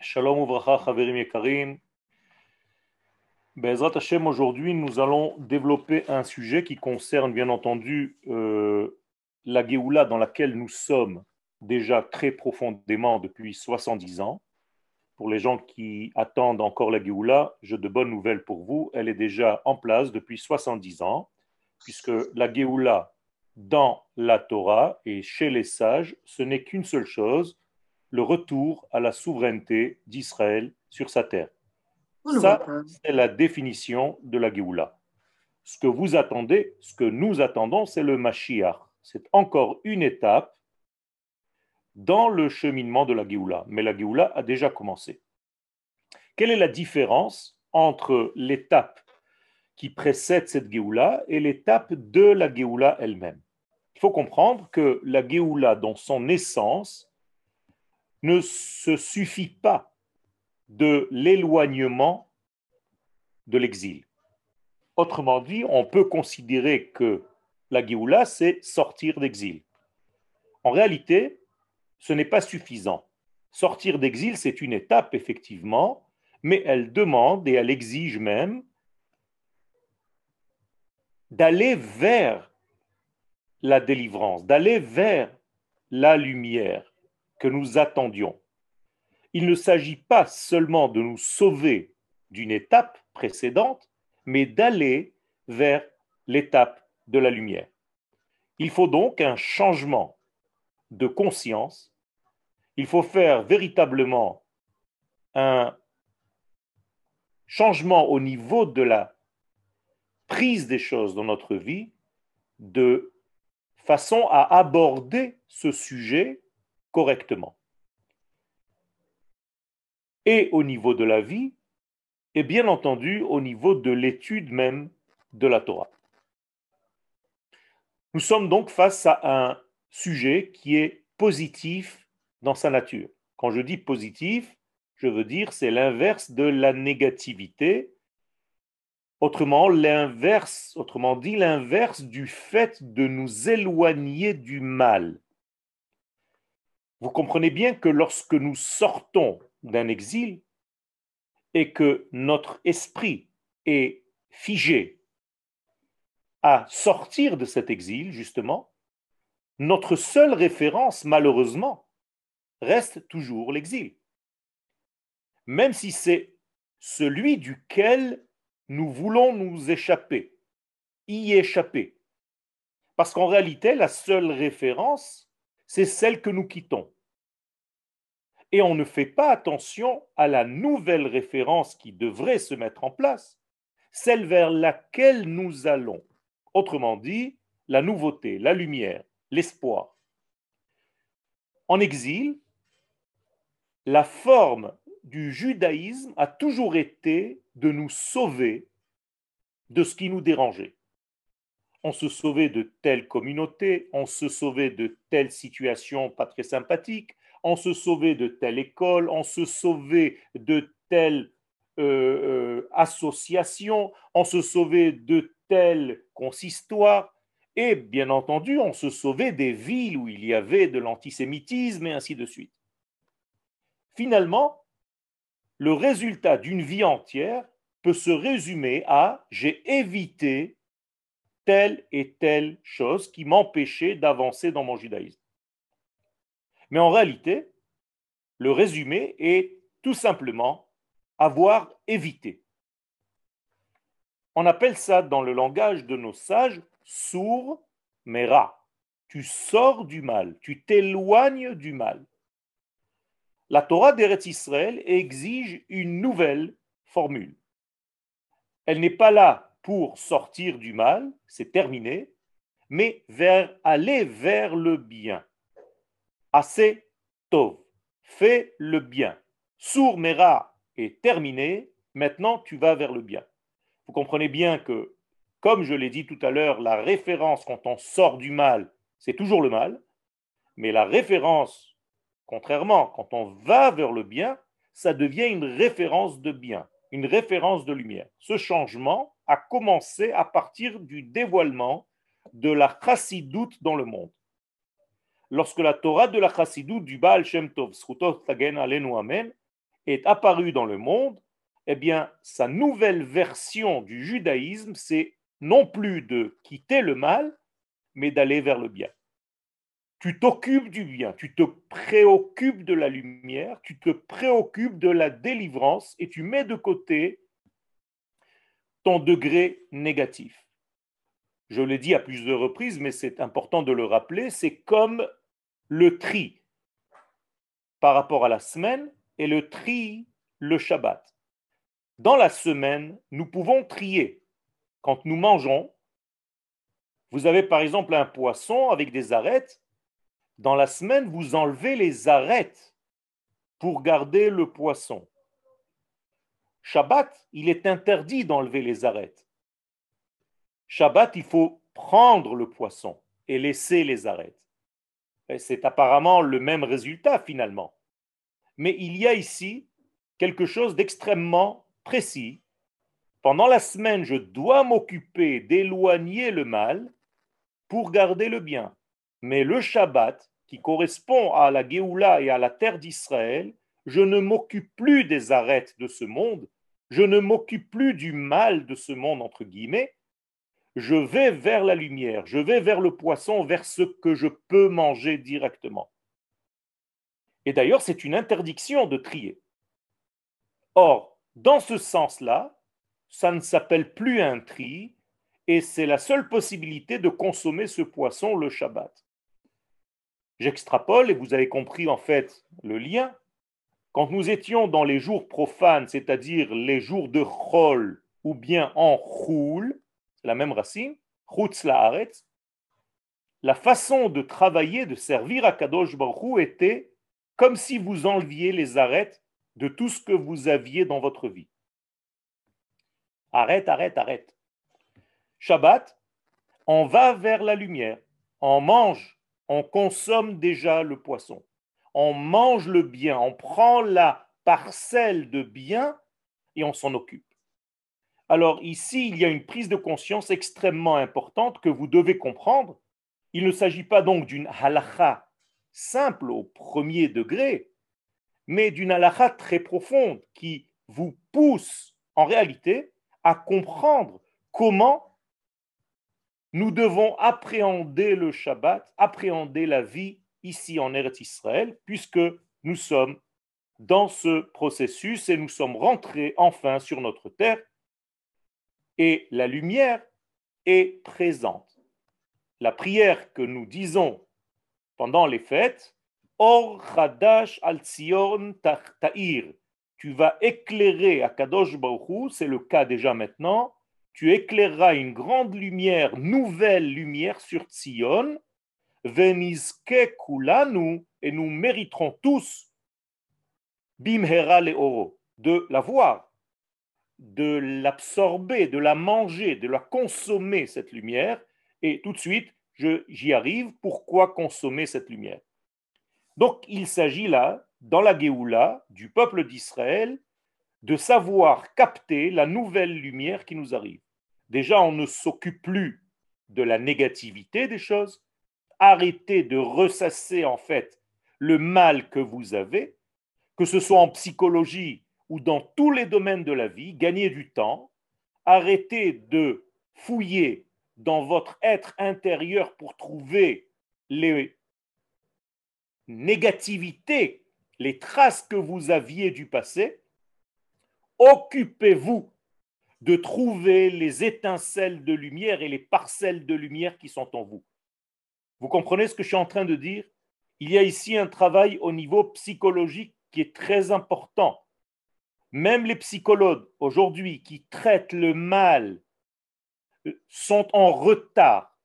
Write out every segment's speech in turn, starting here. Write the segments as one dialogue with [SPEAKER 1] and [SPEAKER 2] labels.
[SPEAKER 1] Shalom Uvracha, Chaverim Yekarim. Bezrat Hashem, aujourd'hui, nous allons développer un sujet qui concerne, bien entendu, euh, la Géoula dans laquelle nous sommes déjà très profondément depuis 70 ans. Pour les gens qui attendent encore la Géoula, j'ai de bonnes nouvelles pour vous. Elle est déjà en place depuis 70 ans, puisque la Géoula dans la Torah et chez les sages, ce n'est qu'une seule chose, le retour à la souveraineté d'Israël sur sa terre. Ça, c'est la définition de la Géoula. Ce que vous attendez, ce que nous attendons, c'est le Mashiach. C'est encore une étape dans le cheminement de la Géoula. Mais la Géoula a déjà commencé. Quelle est la différence entre l'étape qui précède cette Géoula et l'étape de la Géoula elle-même? Il faut comprendre que la Géoula, dans son essence, ne se suffit pas de l'éloignement de l'exil. Autrement dit, on peut considérer que la Géoula, c'est sortir d'exil. En réalité, ce n'est pas suffisant. Sortir d'exil, c'est une étape, effectivement, mais elle demande et elle exige même d'aller vers la délivrance, d'aller vers la lumière que nous attendions. Il ne s'agit pas seulement de nous sauver d'une étape précédente, mais d'aller vers l'étape de la lumière. Il faut donc un changement de conscience. Il faut faire véritablement un changement au niveau de la prise des choses dans notre vie de façon à aborder ce sujet correctement. Et au niveau de la vie, et bien entendu au niveau de l'étude même de la Torah. Nous sommes donc face à un sujet qui est positif dans sa nature. Quand je dis positif, je veux dire c'est l'inverse de la négativité. Autrement, l'inverse, autrement dit l'inverse du fait de nous éloigner du mal. Vous comprenez bien que lorsque nous sortons d'un exil et que notre esprit est figé à sortir de cet exil, justement, notre seule référence, malheureusement, reste toujours l'exil. Même si c'est celui duquel nous voulons nous échapper, y échapper. Parce qu'en réalité, la seule référence c'est celle que nous quittons. Et on ne fait pas attention à la nouvelle référence qui devrait se mettre en place, celle vers laquelle nous allons. Autrement dit, la nouveauté, la lumière, l'espoir. En exil, la forme du judaïsme a toujours été de nous sauver de ce qui nous dérangeait on se sauvait de telle communauté, on se sauvait de telle situation pas très sympathique, on se sauvait de telle école, on se sauvait de telle euh, euh, association, on se sauvait de tel consistoire, et bien entendu, on se sauvait des villes où il y avait de l'antisémitisme et ainsi de suite. Finalement, le résultat d'une vie entière peut se résumer à j'ai évité telle et telle chose qui m'empêchait d'avancer dans mon judaïsme. Mais en réalité, le résumé est tout simplement avoir évité. On appelle ça dans le langage de nos sages sourd mais Tu sors du mal, tu t'éloignes du mal. La Torah d'Eretz Israël exige une nouvelle formule. Elle n'est pas là pour sortir du mal, c'est terminé, mais vers aller vers le bien. Assez tov, fais le bien. Sour mera est terminé, maintenant tu vas vers le bien. Vous comprenez bien que, comme je l'ai dit tout à l'heure, la référence quand on sort du mal, c'est toujours le mal, mais la référence, contrairement, quand on va vers le bien, ça devient une référence de bien, une référence de lumière. Ce changement, a commencé à partir du dévoilement de la chassidoute dans le monde. lorsque la Torah de la Chassidut du Baal Shem Tov, Amen, est apparue dans le monde, eh bien, sa nouvelle version du judaïsme, c'est non plus de quitter le mal, mais d'aller vers le bien. Tu t'occupes du bien, tu te préoccupes de la lumière, tu te préoccupes de la délivrance et tu mets de côté ton degré négatif. Je l'ai dit à plusieurs reprises, mais c'est important de le rappeler, c'est comme le tri par rapport à la semaine et le tri le Shabbat. Dans la semaine, nous pouvons trier. Quand nous mangeons, vous avez par exemple un poisson avec des arêtes. Dans la semaine, vous enlevez les arêtes pour garder le poisson. Shabbat, il est interdit d'enlever les arêtes. Shabbat, il faut prendre le poisson et laisser les arêtes. C'est apparemment le même résultat finalement. Mais il y a ici quelque chose d'extrêmement précis. Pendant la semaine, je dois m'occuper d'éloigner le mal pour garder le bien. Mais le Shabbat, qui correspond à la Géoula et à la terre d'Israël, je ne m'occupe plus des arêtes de ce monde, je ne m'occupe plus du mal de ce monde, entre guillemets, je vais vers la lumière, je vais vers le poisson, vers ce que je peux manger directement. Et d'ailleurs, c'est une interdiction de trier. Or, dans ce sens-là, ça ne s'appelle plus un tri, et c'est la seule possibilité de consommer ce poisson le Shabbat. J'extrapole, et vous avez compris en fait le lien. Quand nous étions dans les jours profanes, c'est-à-dire les jours de Chol ou bien en Choul, la même racine, Chutz la façon de travailler, de servir à Kadosh Baruch était comme si vous enleviez les arêtes de tout ce que vous aviez dans votre vie. Arrête, arrête, arrête. Shabbat, on va vers la lumière, on mange, on consomme déjà le poisson, on mange le bien, on prend la parcelle de bien et on s'en occupe. Alors ici, il y a une prise de conscience extrêmement importante que vous devez comprendre. Il ne s'agit pas donc d'une halacha simple au premier degré, mais d'une halacha très profonde qui vous pousse en réalité à comprendre comment nous devons appréhender le Shabbat, appréhender la vie ici en Eretz Israël, puisque nous sommes dans ce processus et nous sommes rentrés enfin sur notre terre et la lumière est présente. La prière que nous disons pendant les fêtes, Or Chadash al Tzion Ta'ir, tu vas éclairer à Kadosh Baruch c'est le cas déjà maintenant, tu éclaireras une grande lumière, nouvelle lumière sur Tzion, Et nous mériterons tous, Bimhera le Oro, de la voir de l'absorber, de la manger, de la consommer, cette lumière. Et tout de suite, j'y arrive. Pourquoi consommer cette lumière? Donc, il s'agit là, dans la Géoula du peuple d'Israël, de savoir capter la nouvelle lumière qui nous arrive. Déjà, on ne s'occupe plus de la négativité des choses. Arrêtez de ressasser en fait le mal que vous avez, que ce soit en psychologie ou dans tous les domaines de la vie, gagnez du temps, arrêtez de fouiller dans votre être intérieur pour trouver les négativités, les traces que vous aviez du passé, occupez-vous de trouver les étincelles de lumière et les parcelles de lumière qui sont en vous. Vous comprenez ce que je suis en train de dire? Il y a ici un travail au niveau psychologique qui est très important. Même les psychologues aujourd'hui qui traitent le mal euh, sont en retard.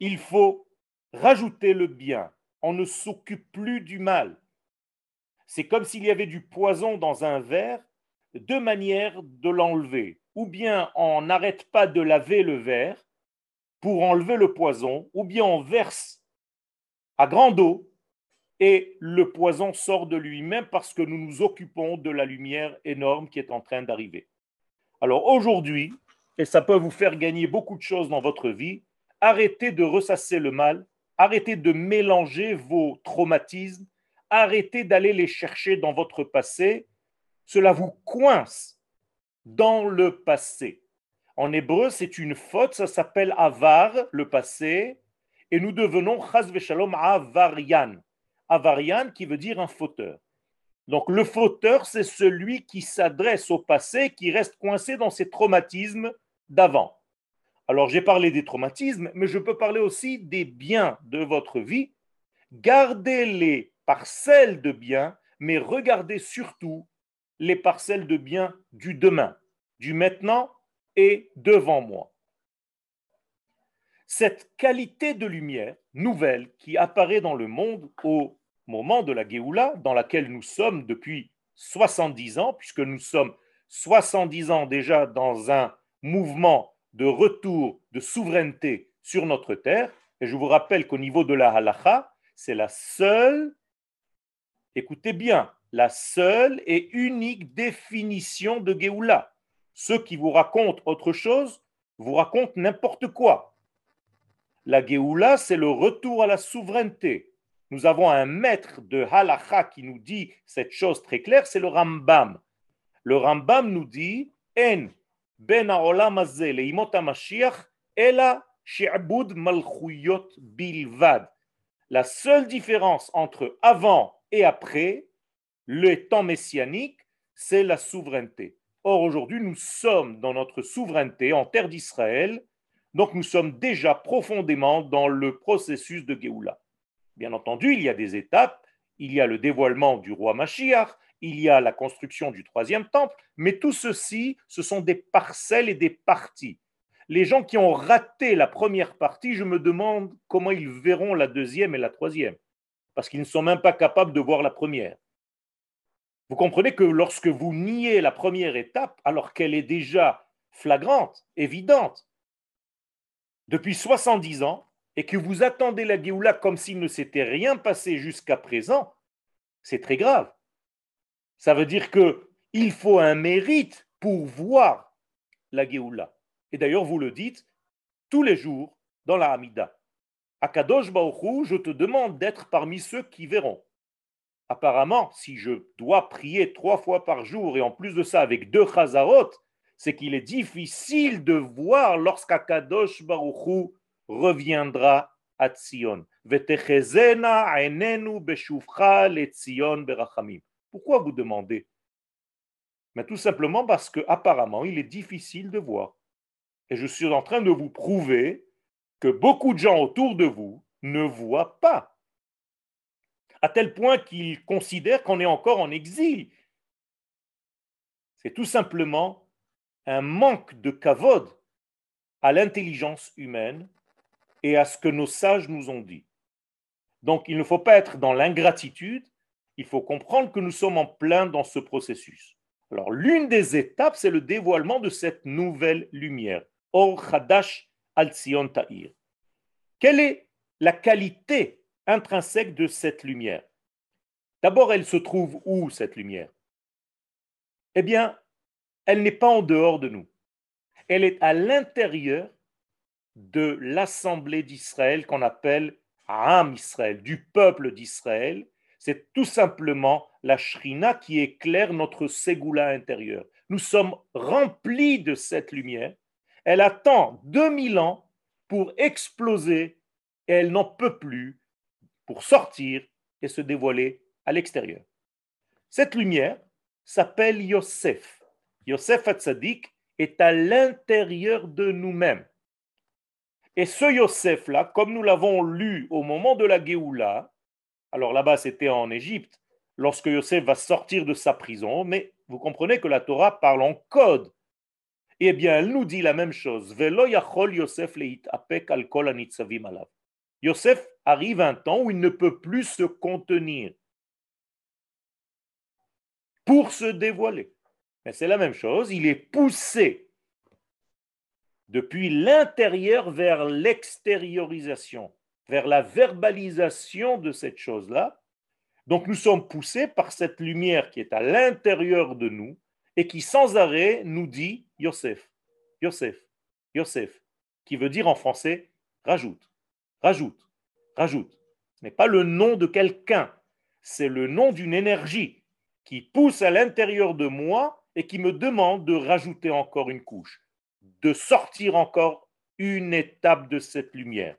[SPEAKER 1] Il faut rajouter le bien. On ne s'occupe plus du mal. C'est comme s'il y avait du poison dans un verre, deux manières de l'enlever. Ou bien on n'arrête pas de laver le verre pour enlever le poison, ou bien on verse à grande eau et le poison sort de lui-même parce que nous nous occupons de la lumière énorme qui est en train d'arriver. Alors aujourd'hui, et ça peut vous faire gagner beaucoup de choses dans votre vie, arrêtez de ressasser le mal Arrêtez de mélanger vos traumatismes, arrêtez d'aller les chercher dans votre passé, cela vous coince dans le passé. En hébreu, c'est une faute, ça s'appelle avar, le passé, et nous devenons chas veshalom avarian. Avarian qui veut dire un fauteur. Donc le fauteur, c'est celui qui s'adresse au passé, qui reste coincé dans ses traumatismes d'avant. Alors j'ai parlé des traumatismes, mais je peux parler aussi des biens de votre vie. Gardez les parcelles de biens, mais regardez surtout les parcelles de biens du demain, du maintenant et devant moi. Cette qualité de lumière nouvelle qui apparaît dans le monde au moment de la Géoula, dans laquelle nous sommes depuis 70 ans, puisque nous sommes 70 ans déjà dans un mouvement de retour de souveraineté sur notre terre. Et je vous rappelle qu'au niveau de la halacha, c'est la seule, écoutez bien, la seule et unique définition de Géoula. Ceux qui vous racontent autre chose vous racontent n'importe quoi. La Géoula, c'est le retour à la souveraineté. Nous avons un maître de halacha qui nous dit cette chose très claire, c'est le Rambam. Le Rambam nous dit En ben bilvad. La seule différence entre avant et après le temps messianique, c'est la souveraineté. Or, aujourd'hui, nous sommes dans notre souveraineté en terre d'Israël, donc nous sommes déjà profondément dans le processus de Géoula. Bien entendu, il y a des étapes, il y a le dévoilement du roi Mashiach, il y a la construction du troisième temple, mais tout ceci, ce sont des parcelles et des parties. Les gens qui ont raté la première partie, je me demande comment ils verront la deuxième et la troisième, parce qu'ils ne sont même pas capables de voir la première. Vous comprenez que lorsque vous niez la première étape, alors qu'elle est déjà flagrante, évidente, depuis 70 ans, et que vous attendez la Géoula comme s'il ne s'était rien passé jusqu'à présent, c'est très grave. Ça veut dire que il faut un mérite pour voir la Géoula. Et d'ailleurs, vous le dites tous les jours dans la Hamida. Akadosh Baruch je te demande d'être parmi ceux qui verront apparemment, si je dois prier trois fois par jour et en plus de ça avec deux chazarot, c'est qu'il est difficile de voir lorsqu'Akadosh Baruchu reviendra à Tzion. Pourquoi vous demandez? Mais tout simplement parce que apparemment il est difficile de voir. Et je suis en train de vous prouver que beaucoup de gens autour de vous ne voient pas à tel point qu'ils considèrent qu'on est encore en exil. C'est tout simplement un manque de kavod à l'intelligence humaine et à ce que nos sages nous ont dit. Donc il ne faut pas être dans l'ingratitude, il faut comprendre que nous sommes en plein dans ce processus. Alors l'une des étapes, c'est le dévoilement de cette nouvelle lumière. Or Hadash al Ta'ir. Quelle est la qualité intrinsèque de cette lumière. D'abord, elle se trouve où cette lumière? Eh bien, elle n'est pas en dehors de nous. Elle est à l'intérieur de l'assemblée d'Israël qu'on appelle Am Israël, du peuple d'Israël. C'est tout simplement la Shrina qui éclaire notre Ségoula intérieur. Nous sommes remplis de cette lumière. Elle attend 2000 ans pour exploser et elle n'en peut plus pour sortir et se dévoiler à l'extérieur. Cette lumière s'appelle Yosef. Yosef Hatzadik est à l'intérieur de nous-mêmes. Et ce Yosef-là, comme nous l'avons lu au moment de la Géoula, alors là-bas c'était en Égypte, lorsque Yosef va sortir de sa prison, mais vous comprenez que la Torah parle en code. Eh bien, elle nous dit la même chose. Yosef arrive un temps où il ne peut plus se contenir pour se dévoiler. Mais c'est la même chose, il est poussé depuis l'intérieur vers l'extériorisation, vers la verbalisation de cette chose-là. Donc nous sommes poussés par cette lumière qui est à l'intérieur de nous et qui sans arrêt nous dit Yosef, Yosef, Yosef, qui veut dire en français rajoute rajoute. Rajoute. Ce n'est pas le nom de quelqu'un, c'est le nom d'une énergie qui pousse à l'intérieur de moi et qui me demande de rajouter encore une couche, de sortir encore une étape de cette lumière.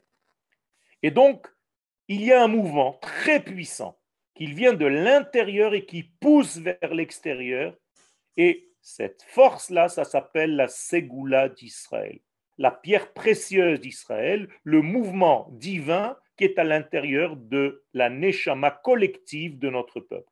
[SPEAKER 1] Et donc, il y a un mouvement très puissant qui vient de l'intérieur et qui pousse vers l'extérieur. Et cette force-là, ça s'appelle la Ségoula d'Israël, la pierre précieuse d'Israël, le mouvement divin qui est à l'intérieur de la Neshama collective de notre peuple.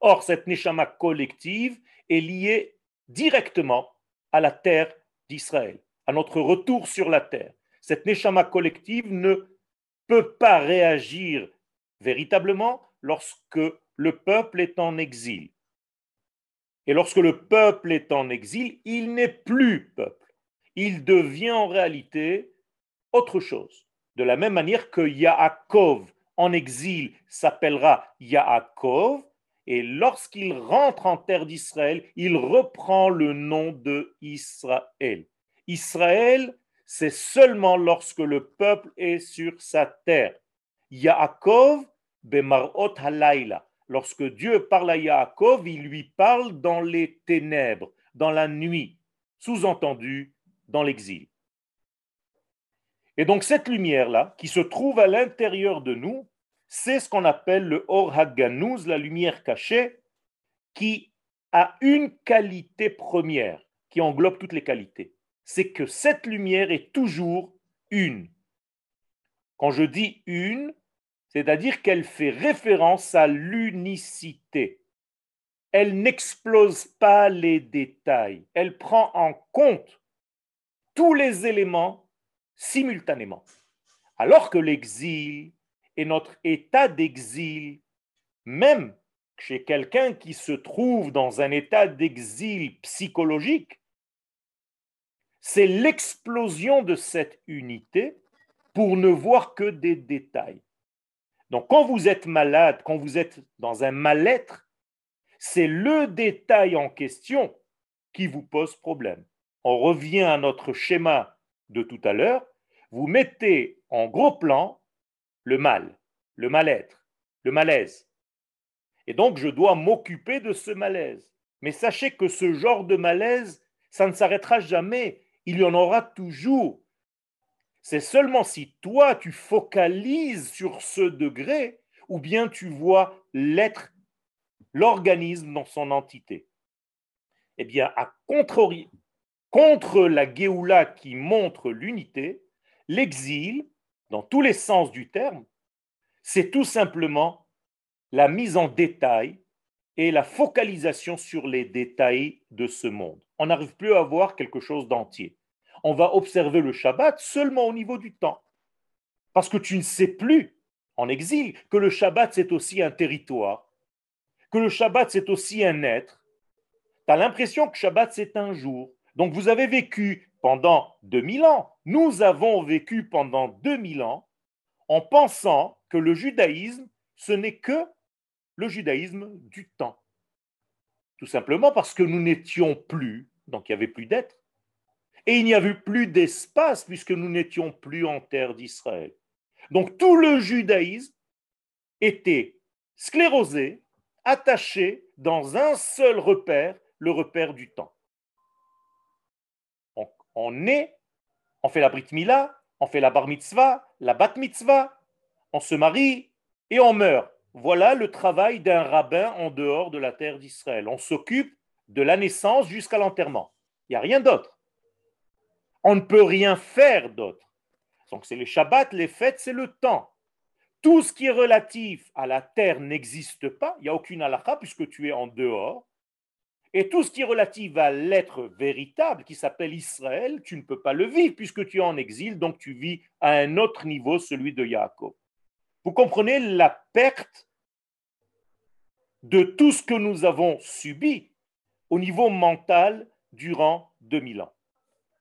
[SPEAKER 1] Or, cette Neshama collective est liée directement à la terre d'Israël, à notre retour sur la terre. Cette Neshama collective ne peut pas réagir véritablement lorsque le peuple est en exil. Et lorsque le peuple est en exil, il n'est plus peuple. Il devient en réalité autre chose. De la même manière que Yaakov en exil s'appellera Yaakov, et lorsqu'il rentre en terre d'Israël, il reprend le nom de Israël. Israël, c'est seulement lorsque le peuple est sur sa terre. Yaakov, bemarot halayla. Lorsque Dieu parle à Yaakov, il lui parle dans les ténèbres, dans la nuit, sous-entendu dans l'exil. Et donc cette lumière-là, qui se trouve à l'intérieur de nous, c'est ce qu'on appelle le Or Haganouz, la lumière cachée, qui a une qualité première, qui englobe toutes les qualités. C'est que cette lumière est toujours une. Quand je dis une, c'est-à-dire qu'elle fait référence à l'unicité. Elle n'explose pas les détails, elle prend en compte tous les éléments simultanément. Alors que l'exil et notre état d'exil, même chez quelqu'un qui se trouve dans un état d'exil psychologique, c'est l'explosion de cette unité pour ne voir que des détails. Donc quand vous êtes malade, quand vous êtes dans un mal-être, c'est le détail en question qui vous pose problème. On revient à notre schéma de tout à l'heure. Vous mettez en gros plan le mal, le mal-être, le malaise. Et donc, je dois m'occuper de ce malaise. Mais sachez que ce genre de malaise, ça ne s'arrêtera jamais. Il y en aura toujours. C'est seulement si toi, tu focalises sur ce degré, ou bien tu vois l'être, l'organisme dans son entité. Eh bien, à contrario, contre la Géoula qui montre l'unité, l'exil dans tous les sens du terme, c'est tout simplement la mise en détail et la focalisation sur les détails de ce monde. On n'arrive plus à voir quelque chose d'entier. On va observer le Shabbat seulement au niveau du temps. Parce que tu ne sais plus, en exil, que le Shabbat, c'est aussi un territoire, que le Shabbat, c'est aussi un être. Tu as l'impression que Shabbat, c'est un jour. Donc vous avez vécu pendant 2000 ans. Nous avons vécu pendant 2000 ans en pensant que le judaïsme, ce n'est que le judaïsme du temps. Tout simplement parce que nous n'étions plus, donc il n'y avait plus d'être, et il n'y avait plus d'espace puisque nous n'étions plus en terre d'Israël. Donc tout le judaïsme était sclérosé, attaché dans un seul repère, le repère du temps on est, on fait la brit mila, on fait la bar mitzvah, la bat mitzvah, on se marie et on meurt. Voilà le travail d'un rabbin en dehors de la terre d'Israël. On s'occupe de la naissance jusqu'à l'enterrement. Il n'y a rien d'autre. On ne peut rien faire d'autre. Donc c'est les Shabbats, les fêtes, c'est le temps. Tout ce qui est relatif à la terre n'existe pas. Il n'y a aucune halakha puisque tu es en dehors. Et tout ce qui est relatif à l'être véritable, qui s'appelle Israël, tu ne peux pas le vivre puisque tu es en exil, donc tu vis à un autre niveau, celui de Yaakov. Vous comprenez la perte de tout ce que nous avons subi au niveau mental durant 2000 ans.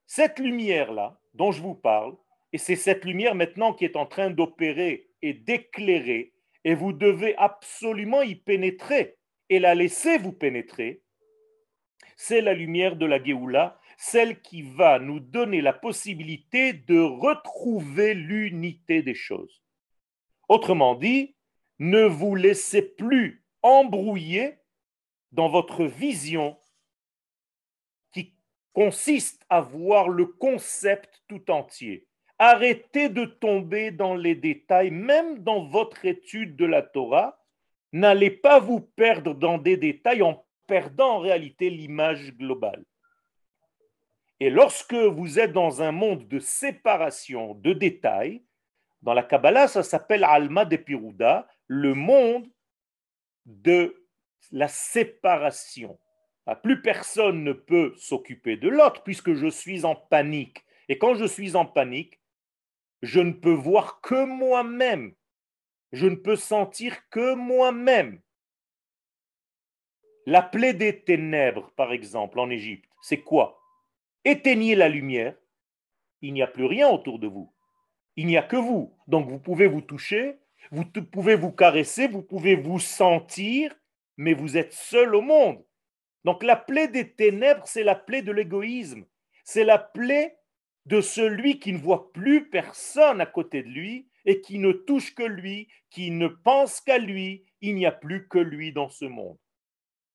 [SPEAKER 1] Cette lumière-là, dont je vous parle, et c'est cette lumière maintenant qui est en train d'opérer et d'éclairer, et vous devez absolument y pénétrer et la laisser vous pénétrer, c'est la lumière de la Géoula, celle qui va nous donner la possibilité de retrouver l'unité des choses. Autrement dit, ne vous laissez plus embrouiller dans votre vision qui consiste à voir le concept tout entier. Arrêtez de tomber dans les détails, même dans votre étude de la Torah. N'allez pas vous perdre dans des détails perdant en réalité l'image globale. Et lorsque vous êtes dans un monde de séparation, de détails, dans la Kabbalah, ça s'appelle Alma de Pirouda, le monde de la séparation. Ah, plus personne ne peut s'occuper de l'autre puisque je suis en panique. Et quand je suis en panique, je ne peux voir que moi-même. Je ne peux sentir que moi-même. La plaie des ténèbres, par exemple, en Égypte, c'est quoi? Éteignez la lumière, il n'y a plus rien autour de vous. Il n'y a que vous. Donc vous pouvez vous toucher, vous pouvez vous caresser, vous pouvez vous sentir, mais vous êtes seul au monde. Donc la plaie des ténèbres, c'est la plaie de l'égoïsme. C'est la plaie de celui qui ne voit plus personne à côté de lui et qui ne touche que lui, qui ne pense qu'à lui. Il n'y a plus que lui dans ce monde.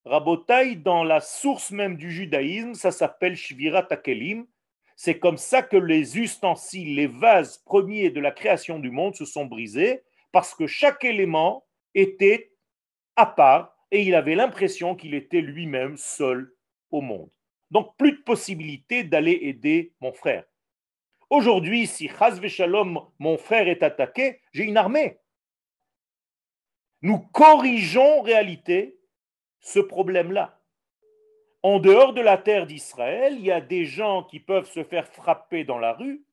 [SPEAKER 1] Rabotai, dans la source même du judaïsme, ça s'appelle Shvira Takelim. C'est comme ça que les ustensiles, les vases premiers de la création du monde se sont brisés, parce que chaque élément était à part et il avait l'impression qu'il était lui-même seul au monde. Donc plus de possibilité d'aller aider mon frère. Aujourd'hui, si Chaz Shalom, mon frère est attaqué, j'ai une armée. Nous corrigeons réalité ce problème-là. En dehors de la terre d'Israël, il y a des gens qui peuvent se faire frapper dans la rue.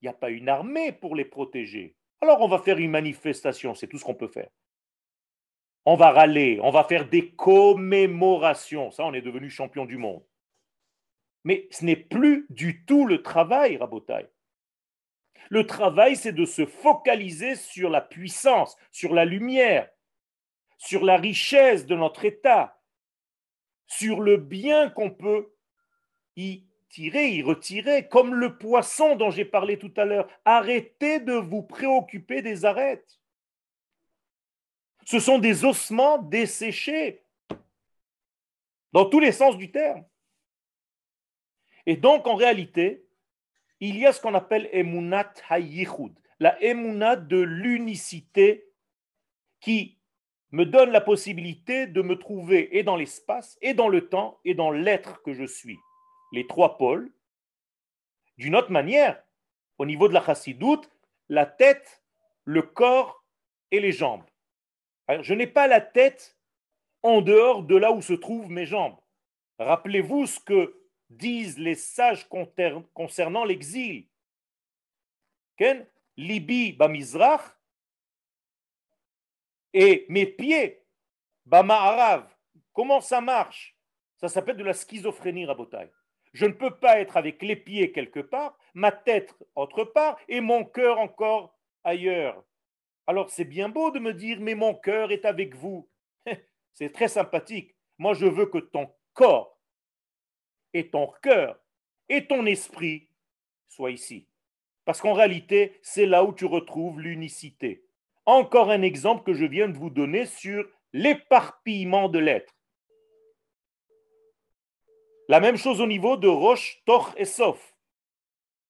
[SPEAKER 1] Il n'y a pas une armée pour les protéger. Alors on va faire une manifestation, c'est tout ce qu'on peut faire. On va râler, on va faire des commémorations. Ça, on est devenu champion du monde. Mais ce n'est plus du tout le travail, Rabotai. Le travail, c'est de se focaliser sur la puissance, sur la lumière, sur la richesse de notre État, sur le bien qu'on peut y tirer, y retirer, comme le poisson dont j'ai parlé tout à l'heure. Arrêtez de vous préoccuper des arêtes. Ce sont des ossements desséchés, dans tous les sens du terme. Et donc, en réalité, il y a ce qu'on appelle Emunat Hayichud, la Emunat de l'unicité qui me donne la possibilité de me trouver et dans l'espace, et dans le temps, et dans l'être que je suis. Les trois pôles. D'une autre manière, au niveau de la chassidoute, la tête, le corps et les jambes. je n'ai pas la tête en dehors de là où se trouvent mes jambes. Rappelez-vous ce que disent les sages concernant l'exil. Libi bamizrach et mes pieds bama'arav. Comment ça marche? Ça s'appelle de la schizophrénie rabotaille. Je ne peux pas être avec les pieds quelque part, ma tête autre part et mon cœur encore ailleurs. Alors c'est bien beau de me dire mais mon cœur est avec vous. C'est très sympathique. Moi je veux que ton corps et ton cœur et ton esprit soient ici. Parce qu'en réalité, c'est là où tu retrouves l'unicité. Encore un exemple que je viens de vous donner sur l'éparpillement de l'être. La même chose au niveau de Roche, Toch et Sof.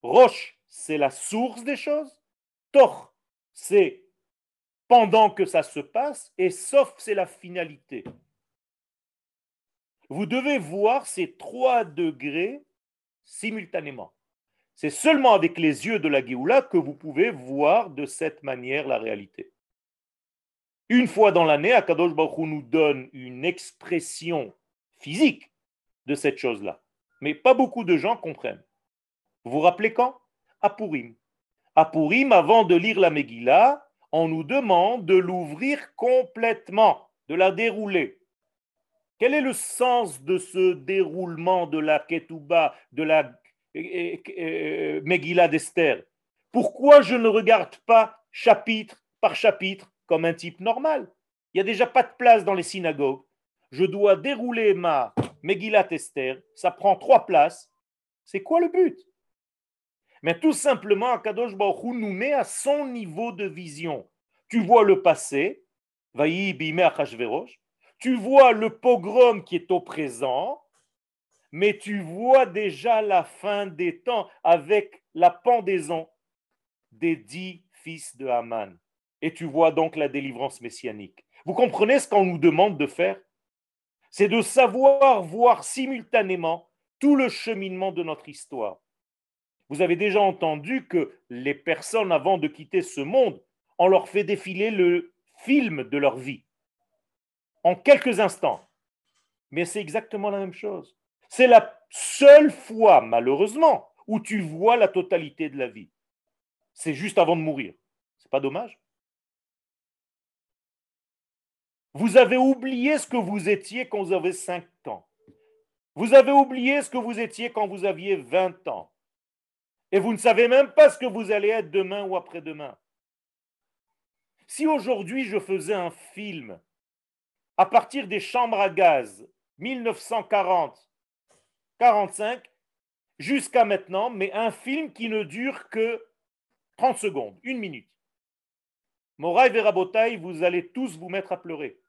[SPEAKER 1] Roche, c'est la source des choses. Toch, c'est pendant que ça se passe. Et Sof, c'est la finalité. Vous devez voir ces trois degrés simultanément. C'est seulement avec les yeux de la Géoula que vous pouvez voir de cette manière la réalité. Une fois dans l'année, Akadosh Baruch nous donne une expression physique de cette chose-là. Mais pas beaucoup de gens comprennent. Vous vous rappelez quand? À Purim. À Purim, avant de lire la Megillah, on nous demande de l'ouvrir complètement, de la dérouler. Quel est le sens de ce déroulement de la Ketouba, de la Megillah d'Esther Pourquoi je ne regarde pas chapitre par chapitre comme un type normal? Il n'y a déjà pas de place dans les synagogues. Je dois dérouler ma Megillah d'Esther, ça prend trois places. C'est quoi le but? Mais tout simplement, Akadosh Baruch nous met à son niveau de vision. tu vois le passé, tu vois le pogrom qui est au présent, mais tu vois déjà la fin des temps avec la pendaison des dix fils de Haman. Et tu vois donc la délivrance messianique. Vous comprenez ce qu'on nous demande de faire? C'est de savoir voir simultanément tout le cheminement de notre histoire. Vous avez déjà entendu que les personnes, avant de quitter ce monde, on leur fait défiler le film de leur vie en quelques instants. Mais c'est exactement la même chose. C'est la seule fois, malheureusement, où tu vois la totalité de la vie. C'est juste avant de mourir. C'est pas dommage? Vous avez oublié ce que vous étiez quand vous avez 5 ans. Vous avez oublié ce que vous étiez quand vous aviez 20 ans. Et vous ne savez même pas ce que vous allez être demain ou après-demain. Si aujourd'hui je faisais un film à partir des chambres à gaz 1940, 45 jusqu'à maintenant, mais un film qui ne dure que 30 secondes, une minute. Moraï Verabotaï, vous allez tous vous mettre à pleurer.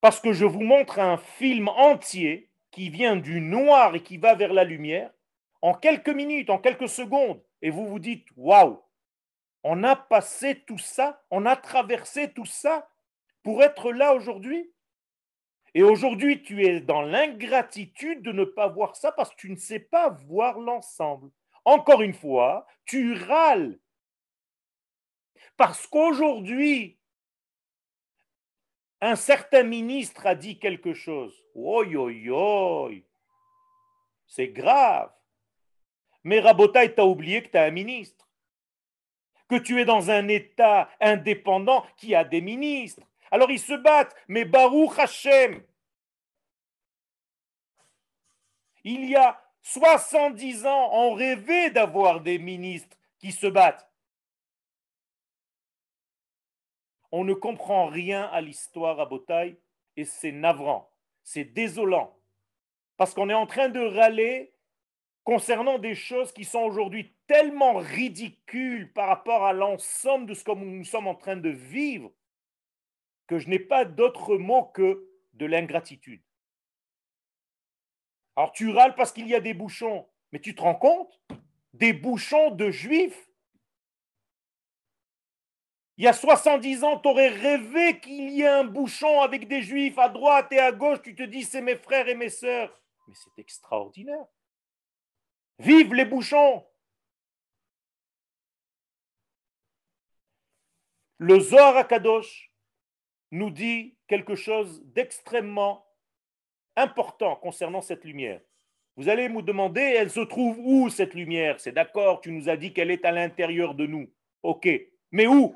[SPEAKER 1] Parce que je vous montre un film entier qui vient du noir et qui va vers la lumière en quelques minutes, en quelques secondes. Et vous vous dites, waouh, on a passé tout ça, on a traversé tout ça pour être là aujourd'hui? Et aujourd'hui, tu es dans l'ingratitude de ne pas voir ça parce que tu ne sais pas voir l'ensemble. Encore une fois, tu râles. Parce qu'aujourd'hui, un certain ministre a dit quelque chose. Oi, oi, oi. C'est grave. Mais Rabotaï, tu as oublié que tu es un ministre. Que tu es dans un État indépendant qui a des ministres. Alors ils se battent. Mais Baruch Hashem. Il y a 70 ans, on rêvait d'avoir des ministres qui se battent. On ne comprend rien à l'histoire à Botaï et c'est navrant, c'est désolant. Parce qu'on est en train de râler concernant des choses qui sont aujourd'hui tellement ridicules par rapport à l'ensemble de ce que nous sommes en train de vivre que je n'ai pas d'autre mot que de l'ingratitude. Alors tu râles parce qu'il y a des bouchons, mais tu te rends compte? Des bouchons de juifs? Il y a 70 ans, tu aurais rêvé qu'il y ait un bouchon avec des juifs à droite et à gauche. Tu te dis, c'est mes frères et mes sœurs. Mais c'est extraordinaire. Vive les bouchons Le Zohar Akadosh nous dit quelque chose d'extrêmement important concernant cette lumière. Vous allez me demander, elle se trouve où cette lumière? C'est d'accord, tu nous as dit qu'elle est à l'intérieur de nous. Ok, mais où?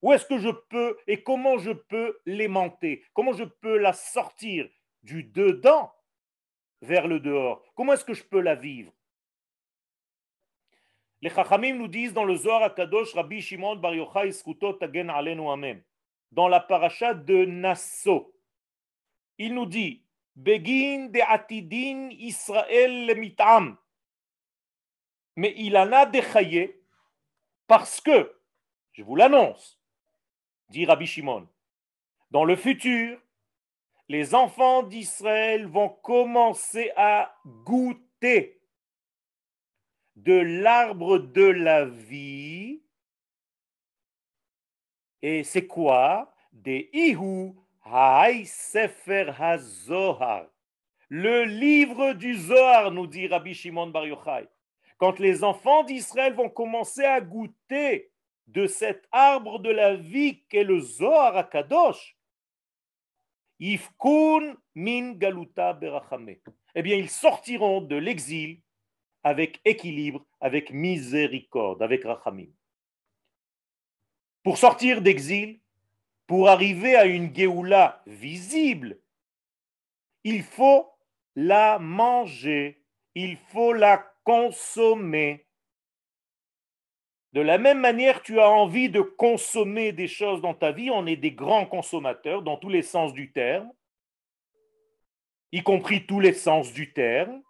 [SPEAKER 1] Où est-ce que je peux et comment je peux l'aimanter Comment je peux la sortir du dedans vers le dehors? Comment est-ce que je peux la vivre? Les Chachamim nous disent dans le Zohar Akadosh, Rabbi Shimon Bar Yochai Tagen Alenu Amen, dans la paracha de Nassau, il nous dit Begin de Atidin Israël mitam. Mais il en a déchaillé parce que, je vous l'annonce, dit Rabbi Shimon. Dans le futur, les enfants d'Israël vont commencer à goûter de l'arbre de la vie. Et c'est quoi? Des Ihu Haï Sefer HaZohar. Le livre du Zohar, nous dit Rabbi Shimon Bar Yochai. Quand les enfants d'Israël vont commencer à goûter de cet arbre de la vie qu'est le Zohar Akadosh, Ifkun min galuta berachame. Eh bien, ils sortiront de l'exil avec équilibre, avec miséricorde, avec rachamim. Pour sortir d'exil, pour arriver à une Géoula visible, il faut la manger, il faut la consommer. De la même manière, tu as envie de consommer des choses dans ta vie. On est des grands consommateurs dans tous les sens du terme, y compris tous les sens du terme.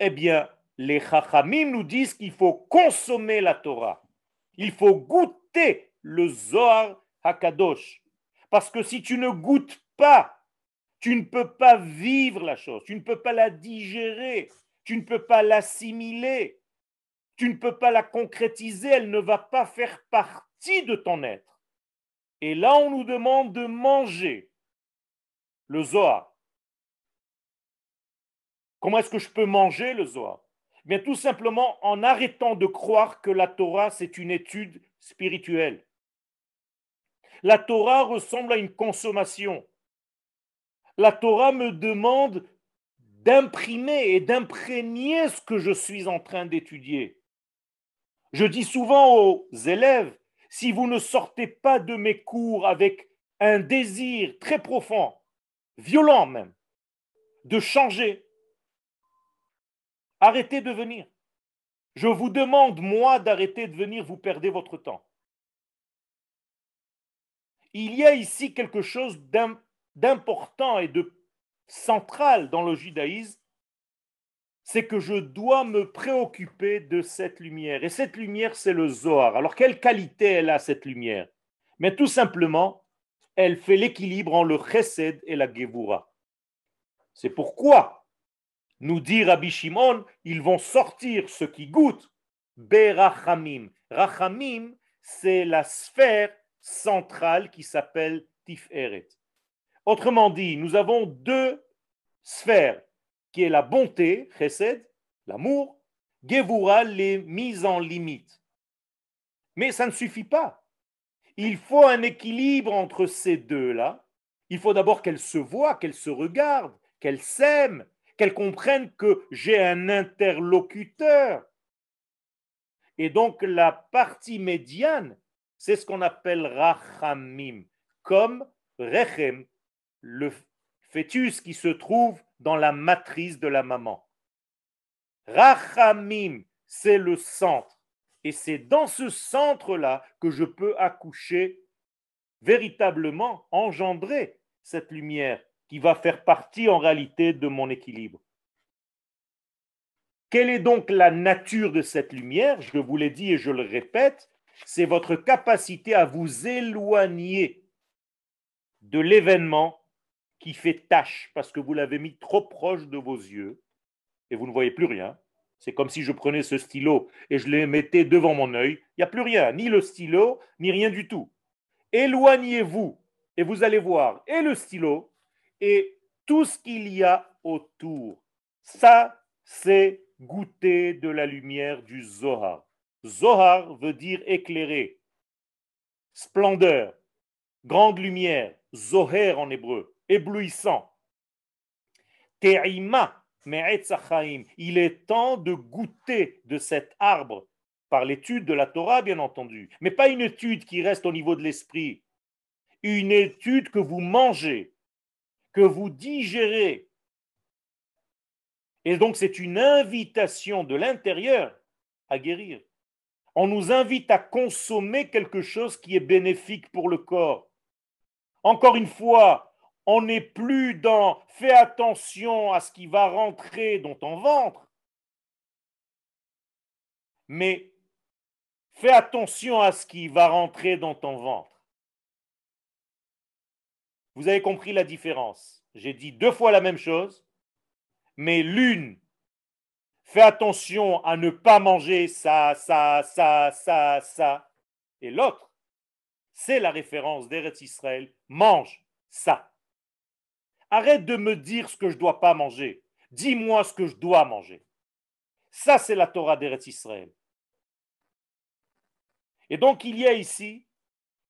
[SPEAKER 1] Eh bien, les Chachamim nous disent qu'il faut consommer la Torah. Il faut goûter le Zohar Hakadosh. Parce que si tu ne goûtes pas, tu ne peux pas vivre la chose, tu ne peux pas la digérer, tu ne peux pas l'assimiler, tu ne peux pas la concrétiser, elle ne va pas faire partie de ton être. Et là, on nous demande de manger le Zohar. Comment est-ce que je peux manger le Zohar? Bien tout simplement en arrêtant de croire que la Torah, c'est une étude spirituelle. La Torah ressemble à une consommation. La Torah me demande d'imprimer et d'imprégner ce que je suis en train d'étudier. Je dis souvent aux élèves, si vous ne sortez pas de mes cours avec un désir très profond, violent même, de changer, arrêtez de venir. Je vous demande, moi, d'arrêter de venir, vous perdez votre temps. Il y a ici quelque chose d'important et de central dans le judaïsme, c'est que je dois me préoccuper de cette lumière. Et cette lumière, c'est le Zohar. Alors, quelle qualité elle a, cette lumière? Mais tout simplement, elle fait l'équilibre entre le chesed et la gevura. C'est pourquoi, nous dit Rabbi Shimon, ils vont sortir ce qui goûte Berachamim. Rachamim, c'est la sphère centrale qui s'appelle Tiferet. Autrement dit, nous avons deux sphères, qui est la bonté, chesed, l'amour, gevura, les mises en limite. Mais ça ne suffit pas. Il faut un équilibre entre ces deux-là. Il faut d'abord qu'elles se voient, qu'elles se regardent, qu'elles s'aiment, qu'elles comprennent que j'ai un interlocuteur. Et donc la partie médiane, c'est ce qu'on appelle rachamim, comme rechem, le fœtus qui se trouve dans la matrice de la maman. Rachamim, c'est le centre. Et c'est dans ce centre-là que je peux accoucher, véritablement engendrer cette lumière qui va faire partie en réalité de mon équilibre. Quelle est donc la nature de cette lumière? Je vous l'ai dit et je le répète, c'est votre capacité à vous éloigner de l'événement qui fait tâche parce que vous l'avez mis trop proche de vos yeux et vous ne voyez plus rien. C'est comme si je prenais ce stylo et je le mettais devant mon œil. Il n'y a plus rien, ni le stylo, ni rien du tout. Éloignez-vous et vous allez voir et le stylo et tout ce qu'il y a autour. Ça, c'est goûter de la lumière du Zohar. Zohar veut dire éclairé, splendeur, grande lumière, Zoher en hébreu éblouissant. Te'ima, il est temps de goûter de cet arbre par l'étude de la Torah, bien entendu, mais pas une étude qui reste au niveau de l'esprit, une étude que vous mangez, que vous digérez. Et donc c'est une invitation de l'intérieur à guérir. On nous invite à consommer quelque chose qui est bénéfique pour le corps. Encore une fois, on n'est plus dans fais attention à ce qui va rentrer dans ton ventre, mais fais attention à ce qui va rentrer dans ton ventre. Vous avez compris la différence. J'ai dit deux fois la même chose, mais l'une, fais attention à ne pas manger ça, ça, ça, ça, ça, et l'autre, c'est la référence d'Eretz Israël, mange ça. Arrête de me dire ce que je ne dois pas manger. Dis-moi ce que je dois manger. Ça, c'est la Torah d'Eretz Israël. Et donc, il y a ici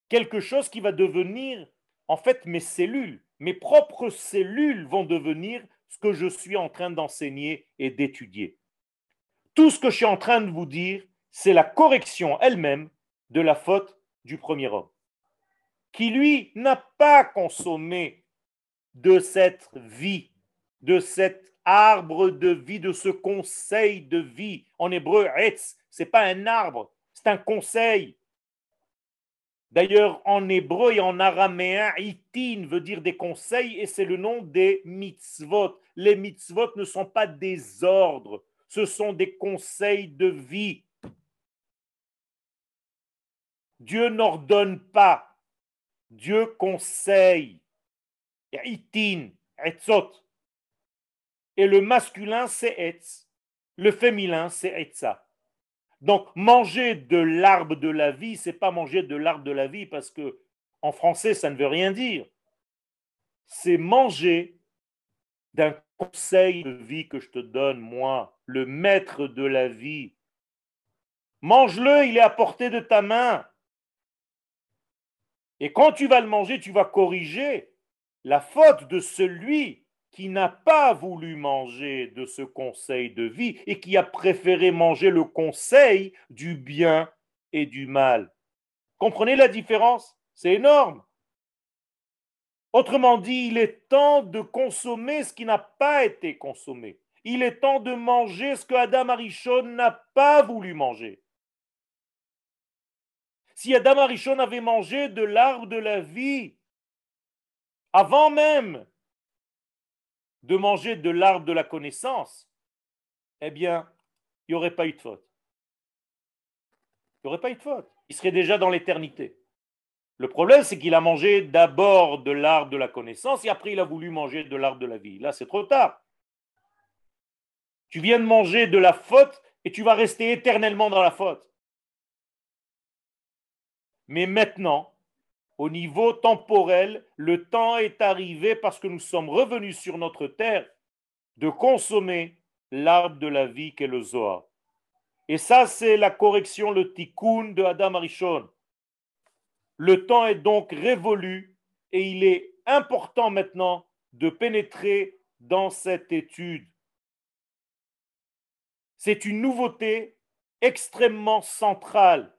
[SPEAKER 1] quelque chose qui va devenir, en fait, mes cellules. Mes propres cellules vont devenir ce que je suis en train d'enseigner et d'étudier. Tout ce que je suis en train de vous dire, c'est la correction elle-même de la faute du premier homme, qui lui n'a pas consommé de cette vie, de cet arbre de vie, de ce conseil de vie. En hébreu, etz, c'est pas un arbre, c'est un conseil. D'ailleurs, en hébreu et en araméen, itin veut dire des conseils et c'est le nom des mitzvot. Les mitzvot ne sont pas des ordres, ce sont des conseils de vie. Dieu n'ordonne pas. Dieu conseille. Et le masculin, c'est etz. Le féminin, c'est etza. Donc, manger de l'arbre de la vie, c'est pas manger de l'arbre de la vie parce que en français, ça ne veut rien dire. C'est manger d'un conseil de vie que je te donne, moi, le maître de la vie. Mange-le, il est à portée de ta main. Et quand tu vas le manger, tu vas corriger la faute de celui qui n'a pas voulu manger de ce conseil de vie et qui a préféré manger le conseil du bien et du mal. Comprenez la différence? C'est énorme. Autrement dit, il est temps de consommer ce qui n'a pas été consommé. Il est temps de manger ce que Adam Arishon n'a pas voulu manger. Si Adam Arishon avait mangé de l'arbre de la vie, avant même de manger de l'arbre de la connaissance, eh bien, il n'y aurait pas eu de faute. Il n'y aurait pas eu de faute. Il serait déjà dans l'éternité. Le problème, c'est qu'il a mangé d'abord de l'arbre de la connaissance et après il a voulu manger de l'arbre de la vie. Là, c'est trop tard. Tu viens de manger de la faute et tu vas rester éternellement dans la faute. Mais maintenant, au niveau temporel, le temps est arrivé parce que nous sommes revenus sur notre terre de consommer l'arbre de la vie qu'est le Zohar. Et ça, c'est la correction, le tikkun de Adam Arishon. Le temps est donc révolu et il est important maintenant de pénétrer dans cette étude. C'est une nouveauté extrêmement centrale.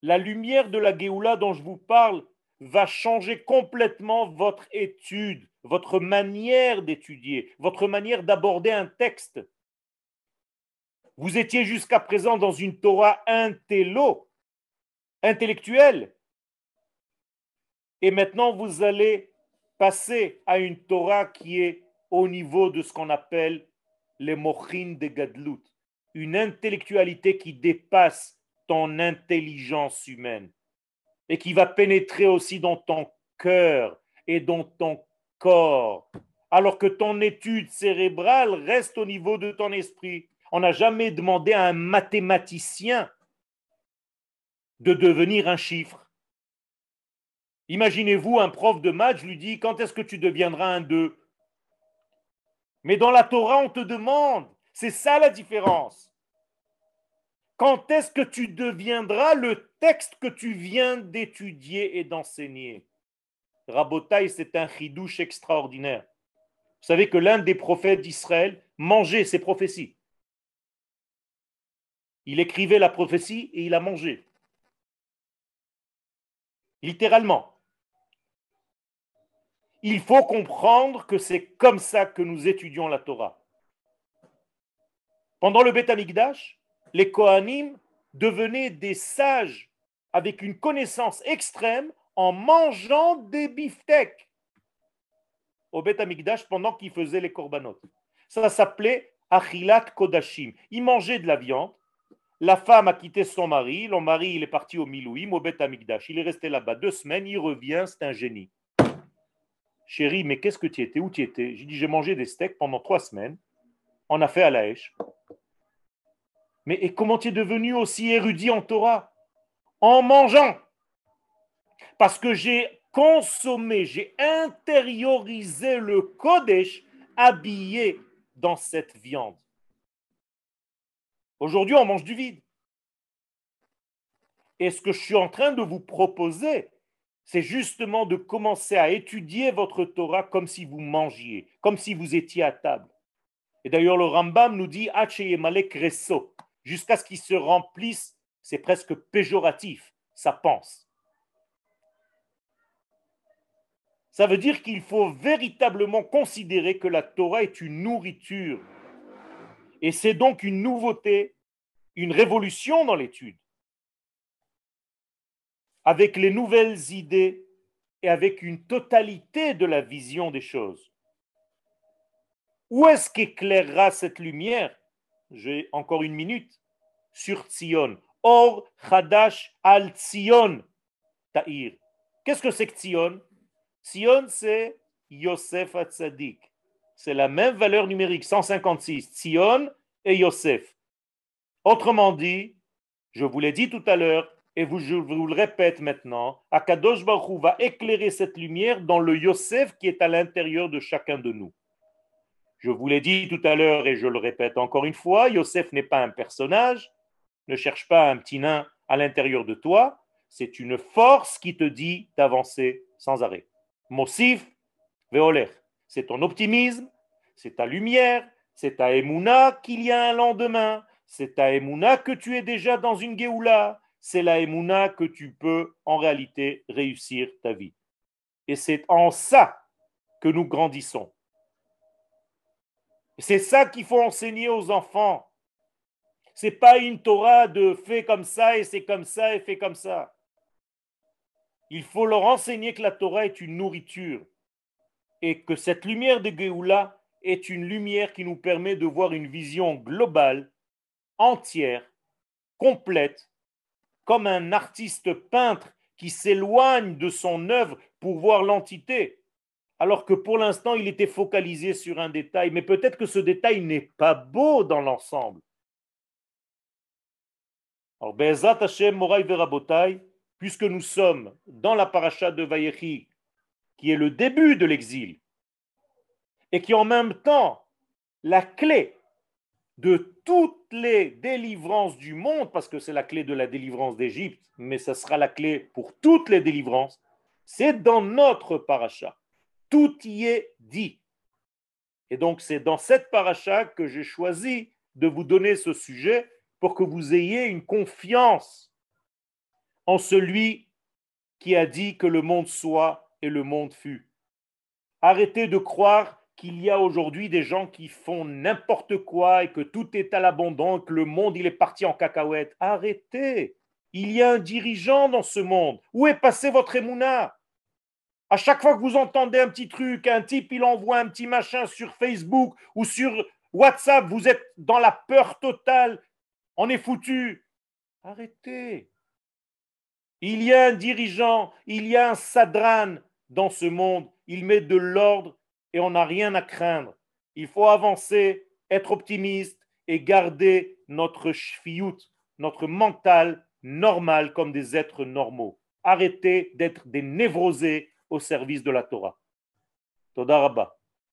[SPEAKER 1] La lumière de la Géoula dont je vous parle va changer complètement votre étude, votre manière d'étudier, votre manière d'aborder un texte. Vous étiez jusqu'à présent dans une Torah intello, intellectuelle, et maintenant, vous allez passer à une Torah qui est au niveau de ce qu'on appelle les mochin de Gadlut, une intellectualité qui dépasse ton intelligence humaine et qui va pénétrer aussi dans ton cœur et dans ton corps, alors que ton étude cérébrale reste au niveau de ton esprit. On n'a jamais demandé à un mathématicien de devenir un chiffre. Imaginez-vous, un prof de maths lui dit Quand est-ce que tu deviendras un 2 Mais dans la Torah, on te demande. C'est ça la différence. Quand est-ce que tu deviendras le texte que tu viens d'étudier et d'enseigner? Rabotai, c'est un chidouche extraordinaire. Vous savez que l'un des prophètes d'Israël mangeait ses prophéties. Il écrivait la prophétie et il a mangé. Littéralement. Il faut comprendre que c'est comme ça que nous étudions la Torah. Pendant le Beth Amikdash, les Kohanim devenaient des sages avec une connaissance extrême en mangeant des beefsteaks au Beth Amikdash pendant qu'ils faisaient les korbanot. Ça s'appelait Achilat Kodashim. Ils mangeaient de la viande. La femme a quitté son mari. Le mari, il est parti au Milouim, au Beth Amikdash. Il est resté là-bas deux semaines. Il revient. C'est un génie. Chérie, mais qu'est-ce que tu étais? Où tu étais? J'ai dit J'ai mangé des steaks pendant trois semaines. On a fait à la hache. Mais et comment tu es devenu aussi érudit en Torah? En mangeant. Parce que j'ai consommé, j'ai intériorisé le Kodesh habillé dans cette viande. Aujourd'hui, on mange du vide. Et ce que je suis en train de vous proposer, c'est justement de commencer à étudier votre Torah comme si vous mangiez, comme si vous étiez à table. Et d'ailleurs, le Rambam nous dit jusqu'à ce qu'il se remplisse, c'est presque péjoratif, ça pense. Ça veut dire qu'il faut véritablement considérer que la Torah est une nourriture. Et c'est donc une nouveauté, une révolution dans l'étude avec les nouvelles idées et avec une totalité de la vision des choses. Où est-ce qu'éclairera cette lumière? J'ai encore une minute sur Tzion, Or Chadash al Tzion Ta'ir. Qu'est-ce que c'est que Tzion? Tzion, c'est Yosef Hatzadik. C'est la même valeur numérique, 156. Tzion et Yosef. Autrement dit, je vous l'ai dit tout à l'heure, et vous, je vous le répète maintenant, Akadosh Baruch va éclairer cette lumière dans le Yosef qui est à l'intérieur de chacun de nous. Je vous l'ai dit tout à l'heure et je le répète encore une fois, Yosef n'est pas un personnage, ne cherche pas un petit nain à l'intérieur de toi, c'est une force qui te dit d'avancer sans arrêt. Mosif, Veoler, c'est ton optimisme, c'est ta lumière, c'est ta émouna qu'il y a un lendemain, c'est ta émouna que tu es déjà dans une Géoula, c'est la émouna que tu peux en réalité réussir ta vie. Et c'est en ça que nous grandissons. C'est ça qu'il faut enseigner aux enfants. C'est pas une Torah de fais comme ça et c'est comme ça et fais comme ça. Il faut leur enseigner que la Torah est une nourriture et que cette lumière de Géoula est une lumière qui nous permet de voir une vision globale, entière, complète, comme un artiste peintre qui s'éloigne de son œuvre pour voir l'entité alors que pour l'instant, il était focalisé sur un détail, mais peut-être que ce détail n'est pas beau dans l'ensemble. Alors, Be'ezat Hashem, Moraï Verabotai, puisque nous sommes dans la paracha de Vayechi, qui est le début de l'exil, et qui est en même temps la clé de toutes les délivrances du monde, parce que c'est la clé de la délivrance d'Égypte, mais ce sera la clé pour toutes les délivrances, c'est dans notre paracha. Tout y est dit. Et donc c'est dans cette paracha que j'ai choisi de vous donner ce sujet pour que vous ayez une confiance en celui qui a dit que le monde soit et le monde fut. Arrêtez de croire qu'il y a aujourd'hui des gens qui font n'importe quoi et que tout est à l'abondant, que le monde il est parti en cacahuète. Arrêtez. Il y a un dirigeant dans ce monde. Où est passé votre émouna? À chaque fois que vous entendez un petit truc, un type, il envoie un petit machin sur Facebook ou sur WhatsApp, vous êtes dans la peur totale, on est foutu. Arrêtez. Il y a un dirigeant, il y a un sadran dans ce monde, il met de l'ordre et on n'a rien à craindre. Il faut avancer, être optimiste et garder notre shfiyut, notre mental normal comme des êtres normaux. Arrêtez d'être des névrosés au service de la Torah. Toda.